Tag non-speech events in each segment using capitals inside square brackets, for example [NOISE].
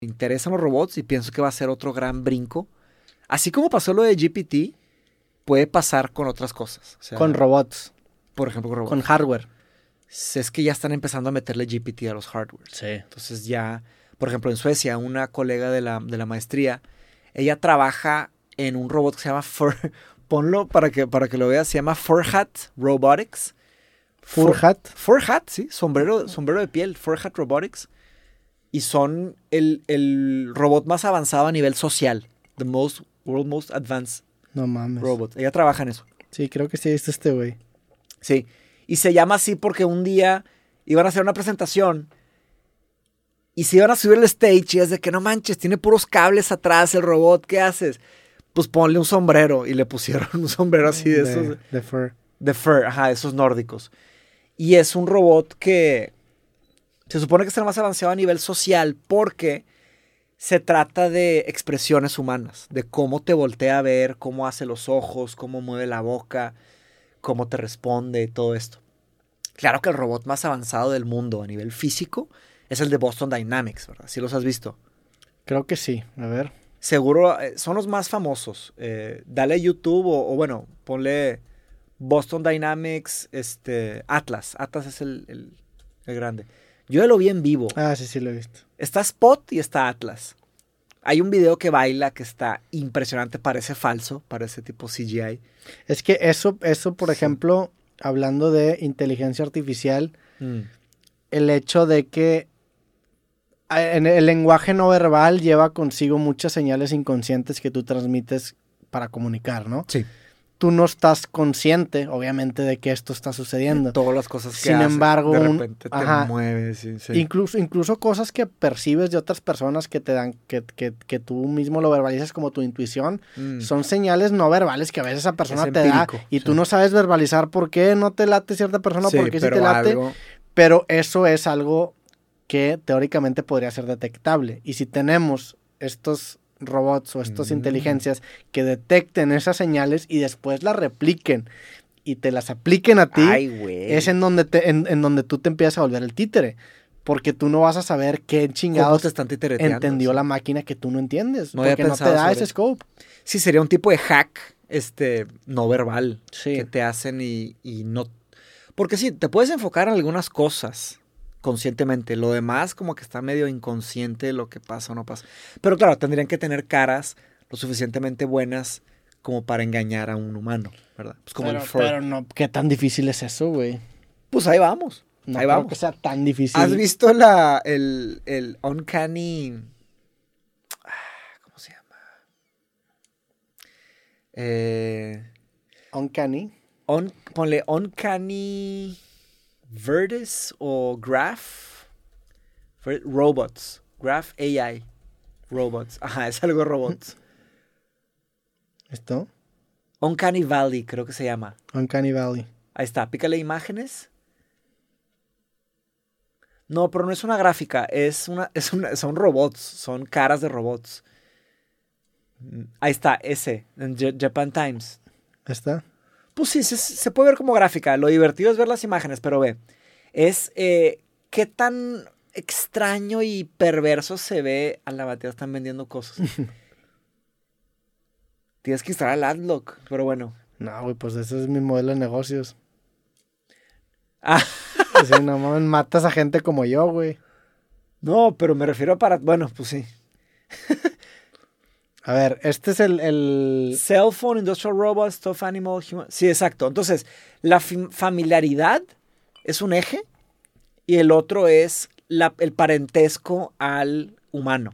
interesan los robots y pienso que va a ser otro gran brinco. Así como pasó lo de GPT, puede pasar con otras cosas. O sea, Con robots, por ejemplo, con robots. con hardware. Es que ya están empezando a meterle GPT a los hardware. Sí. Entonces ya, por ejemplo, en Suecia, una colega de la, de la maestría, ella trabaja en un robot que se llama Fur, [LAUGHS] ponlo para que, para que lo veas, se llama Furhat Robotics. Fur- Furhat. Furhat, sí, sombrero, sombrero de piel, Furhat Robotics. Y son el, el robot más avanzado a nivel social. The most, world most advanced No mames. robot. Ella trabaja en eso. Sí, creo que sí viste este güey. Sí. Y se llama así porque un día iban a hacer una presentación y se iban a subir el stage y es de que no manches, tiene puros cables atrás el robot, ¿qué haces? Pues ponle un sombrero y le pusieron [LAUGHS] un sombrero así de, esos de fur. de fur, ajá, esos nórdicos. Y es un robot que se supone que es el más avanzado a nivel social porque se trata de expresiones humanas, de cómo te voltea a ver, cómo hace los ojos, cómo mueve la boca, cómo te responde, todo esto. Claro que el robot más avanzado del mundo a nivel físico es el de Boston Dynamics, ¿verdad? ¿Sí los has visto? Creo que sí. A ver. Seguro eh, son los más famosos. Eh, dale YouTube o, o, bueno, ponle Boston Dynamics, este, Atlas. Atlas es el, el, el grande. Yo ya lo vi en vivo. Ah, sí, sí lo he visto. Está Spot y está Atlas. Hay un video que baila que está impresionante, parece falso, parece tipo CGI. Es que eso, eso por Sí. ejemplo, hablando de inteligencia artificial, Mm. el hecho de que en el lenguaje no verbal lleva consigo muchas señales inconscientes que tú transmites para comunicar, ¿no? Sí. Tú no estás consciente, obviamente, de que esto está sucediendo. Todas las cosas que Sin embargo, de un- repente te ajá. mueves. sí, sí. Incluso, incluso cosas que percibes de otras personas que te dan, que, que, que tú mismo lo verbalizas como tu intuición, Mm. son señales no verbales que a veces esa persona Es te da y sí. tú no sabes verbalizar por qué no te late cierta persona, por qué sí te late, algo- pero eso es algo que teóricamente podría ser detectable. Y si tenemos estos robots o estas Mm. inteligencias que detecten esas señales y después las repliquen y te las apliquen a ti, Ay, es en donde, te, en, en donde tú te empiezas a volver el títere. Porque tú no vas a saber qué ¿Cómo chingados están entendió la máquina que tú no entiendes. No había porque no te da ese scope. Sí, sería un tipo de hack este, no verbal Sí. que te hacen y, y no... Porque sí, te puedes enfocar en algunas cosas conscientemente. Lo demás como que está medio inconsciente lo que pasa o no pasa. Pero claro, tendrían que tener caras lo suficientemente buenas como para engañar a un humano, ¿verdad? Pues como pero, el pero no, ¿qué tan difícil es eso, güey? Pues ahí vamos. No ahí creo vamos. que sea tan difícil. ¿Has visto la, el, el Uncanny... ah, ¿Cómo se llama? Eh... Uncanny. On, ponle Uncanny Vertis o Graph Robots. Graph AI. Robots. [LAUGHS] Ajá, es algo de robots. [LAUGHS] ¿Esto? Uncanny Valley, creo que se llama. Uncanny Valley. Ahí está, pícale imágenes. No, pero no es una gráfica, es una, [LAUGHS] es una, son robots, son caras de robots. Mm, Ahí está, ese, en Ja- Japan Times. ¿Está? Pues sí, se, se puede ver como gráfica. Lo divertido es ver las imágenes, pero ve, es eh, qué tan extraño y perverso se ve a la batería están vendiendo cosas. [LAUGHS] Tienes que instalar el Adlock, pero bueno. No, güey, pues ese es mi modelo de negocios. [LAUGHS] Ah, Sí, no mames, matas a gente como yo, güey. no, pero me refiero para, bueno, pues sí. A ver, este es el, el... Cell phone, industrial robots, tough animal, human. Sí, exacto. Entonces, la fam- familiaridad es un eje y el otro es la- el parentesco al humano.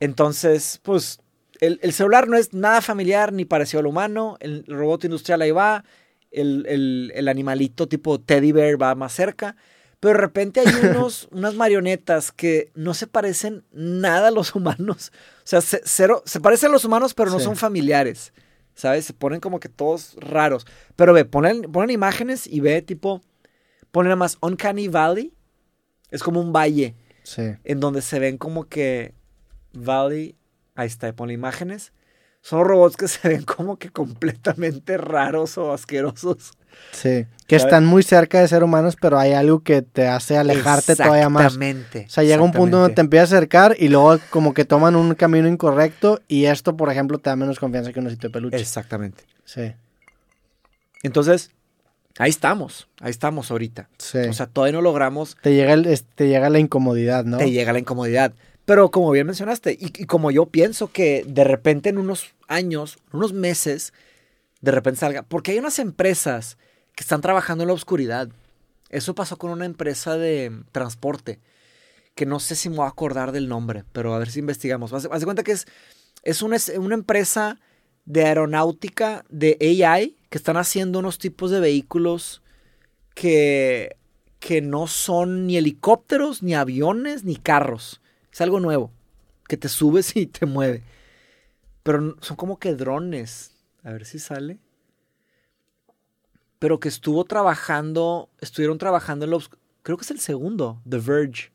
Entonces, pues, el, el celular no es nada familiar ni parecido al humano. El robot industrial ahí va. El- el animalito tipo teddy bear va más cerca. Pero de repente hay [LAUGHS] unos, unas marionetas que no se parecen nada a los humanos. O sea, se, cero, se parecen a los humanos, pero no Sí. son familiares. ¿Sabes? Se ponen como que todos raros. Pero ve, ponen, ponen imágenes y ve tipo. Ponen nada más Uncanny Valley. Es como un valle Sí. en donde se ven como que Valley. Ahí está, pone imágenes. Son robots que [LAUGHS] se ven como que completamente raros o asquerosos. Sí, que están muy cerca de ser humanos, pero hay algo que te hace alejarte todavía más. Exactamente. O sea, llega un punto donde te empiezas a acercar y luego como que toman un camino incorrecto y esto, por ejemplo, te da menos confianza que un osito de peluche. Exactamente. Sí. Entonces, ahí estamos, ahí estamos ahorita. Sí. O sea, todavía no logramos, te llega, el, te llega la incomodidad, ¿no? te llega la incomodidad. Pero como bien mencionaste, y, y como yo pienso que de repente en unos años, unos meses, de repente salga, porque hay unas empresas que están trabajando en la oscuridad. Eso pasó con una empresa de transporte, que no sé si me voy a acordar del nombre, pero a ver si investigamos. Haz, haz de cuenta que es, es una, una empresa de aeronáutica de AI que están haciendo unos tipos de vehículos que, que no son ni helicópteros, ni aviones, ni carros. Es algo nuevo, que te subes y te mueve. Pero son como que drones. A ver si sale. Pero que estuvo trabajando, estuvieron trabajando en los... Creo que es el segundo, The Verge.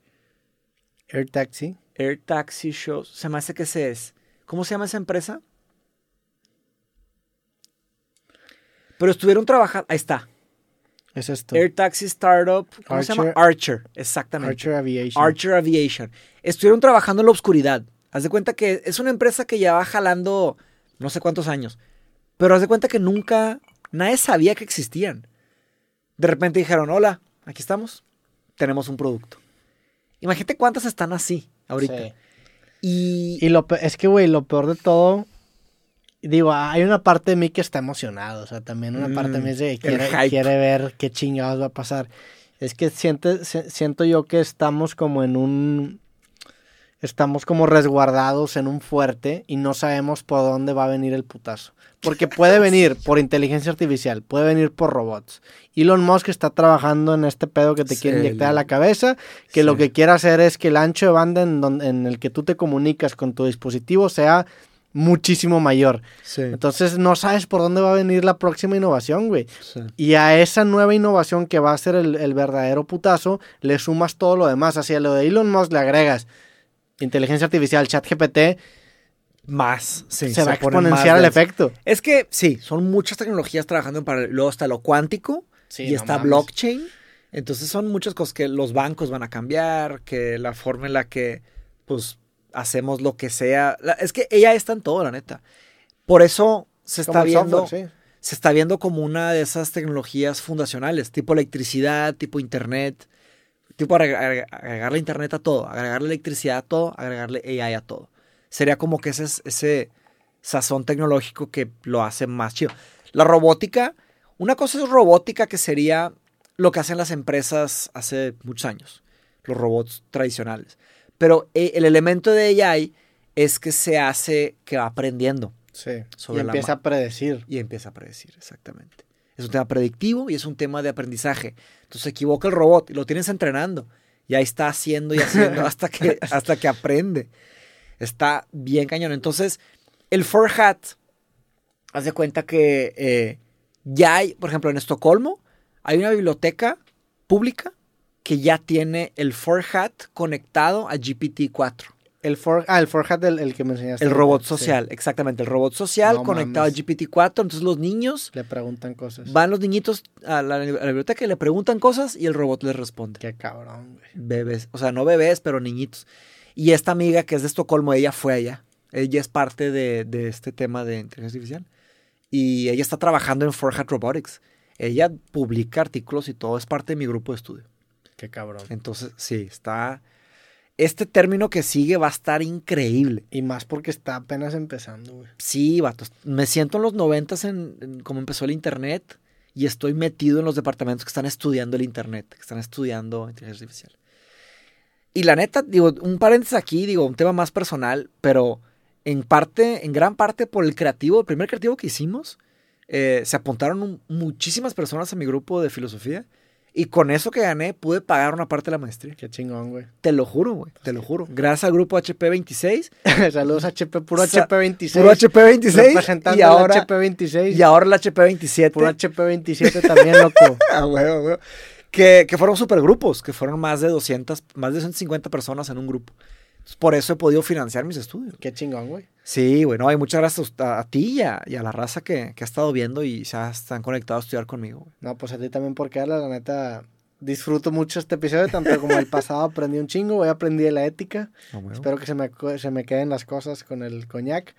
Air Taxi. Air Taxi Shows. Se me hace que ese es. ¿Cómo se llama esa empresa? Pero estuvieron trabajando... Ahí está. Es esto. Air Taxi Startup. ¿Cómo se llama? Archer. Exactamente. Archer Aviation. Archer Aviation. Estuvieron trabajando en la oscuridad. Haz de cuenta que es una empresa que ya va jalando no sé cuántos años. Pero haz de cuenta que nunca, nadie sabía que existían. De repente dijeron, hola, aquí estamos, tenemos un producto. Imagínate cuántas están así ahorita. Sí. Y, Y lo es que, güey, lo peor de todo, digo, hay una parte de mí que está emocionado, o sea, también una parte de mí es de que Mm, quiere, ver qué chingados va a pasar. Es que siente, se- siento yo que estamos como en un, estamos como resguardados en un fuerte y no sabemos por dónde va a venir el putazo. Porque puede [LAUGHS] venir por inteligencia artificial, puede venir por robots. Elon Musk está trabajando en este pedo que te quiere inyectar a la cabeza, que lo que quiere hacer es que el ancho de banda en, don- en el que tú te comunicas con tu dispositivo sea muchísimo mayor. Sí, Entonces no sabes por dónde va a venir la próxima innovación, güey. sí. Y a esa nueva innovación que va a ser el, el verdadero putazo, le sumas todo lo demás. Hacia lo de Elon Musk le agregas inteligencia artificial, chat GPT, Más, sí, se va a exponenciar el efecto. Es que sí, son muchas tecnologías trabajando en paralelo. Luego está lo cuántico Sí, y no está mames. blockchain. Entonces son muchas cosas que los bancos van a cambiar, que la forma en la que pues hacemos lo que sea. La- es que ella está en todo, la neta. Por eso se está viendo, software, sí. se está viendo como una de esas tecnologías fundacionales, tipo electricidad, tipo internet, tipo agregar- agregarle internet a todo, agregarle electricidad a todo, agregarle AI a todo. Sería como que ese, es- ese sazón tecnológico que lo hace más chido. La robótica, una cosa es robótica que sería lo que hacen las empresas hace muchos años, los robots tradicionales. Pero eh, el elemento de AI es que se hace que va aprendiendo Sí. Sobre y la empieza a predecir. y empieza a predecir, exactamente. Es un tema predictivo y es un tema de aprendizaje. Entonces se equivoca el robot y lo tienes entrenando. Y ahí está haciendo y haciendo [LAUGHS] hasta que, hasta que aprende. Está bien cañón. Entonces, el Hat, haz de cuenta que eh, ya hay, por ejemplo, en Estocolmo, hay una biblioteca pública que ya tiene el Hat conectado a GPT-4. El for, ah, el Forhat, el, el que me enseñaste. El robot Sí. social, exactamente. El robot social No conectado mames. a GPT-4. Entonces los niños Le preguntan cosas. Van los niñitos a la, a la biblioteca y le preguntan cosas y el robot les responde. Qué cabrón, güey. Bebés, o sea, no bebés, pero niñitos. Y esta amiga que es de Estocolmo, ella fue allá. Ella es parte de, de este tema de inteligencia artificial. Y ella está trabajando en Forhat Robotics. Ella publica artículos y todo, es parte de mi grupo de estudio. Qué cabrón. Entonces, sí, está... Este término que sigue va a estar increíble. Y más porque está apenas empezando, güey. Sí, vatos. Me siento en los noventas en, en cómo empezó el internet y estoy metido en los departamentos que están estudiando el internet, que están estudiando inteligencia artificial. Y la neta, digo, un paréntesis aquí, digo, un tema más personal, pero en parte, en gran parte por el creativo, el primer creativo que hicimos, eh, se apuntaron un- muchísimas personas a mi grupo de filosofía y con eso que gané pude pagar una parte de la maestría. Qué chingón, güey. Te lo juro, güey, te lo juro. Gracias al grupo HP26 [LAUGHS] Saludos HP, puro Sa- HP26. Puro HP26 Representando y ahora, HP26. y ahora el HP27. Puro HP27 también, loco. [LAUGHS] Ah, huevo, huevo. Que, que fueron supergrupos, que fueron más de 200, más de 250 personas en un grupo. Por eso he podido financiar mis estudios. Qué chingón, güey. Sí, bueno, hay muchas gracias a, a ti y a, y a la raza que, que ha estado viendo y ya están conectados a estudiar conmigo. güey. No, pues a ti también por quedarla, la neta. Disfruto mucho este episodio, tanto como el pasado [LAUGHS] aprendí un chingo, hoy aprendí de la ética. Bueno. Espero que se me, se me queden las cosas con el coñac.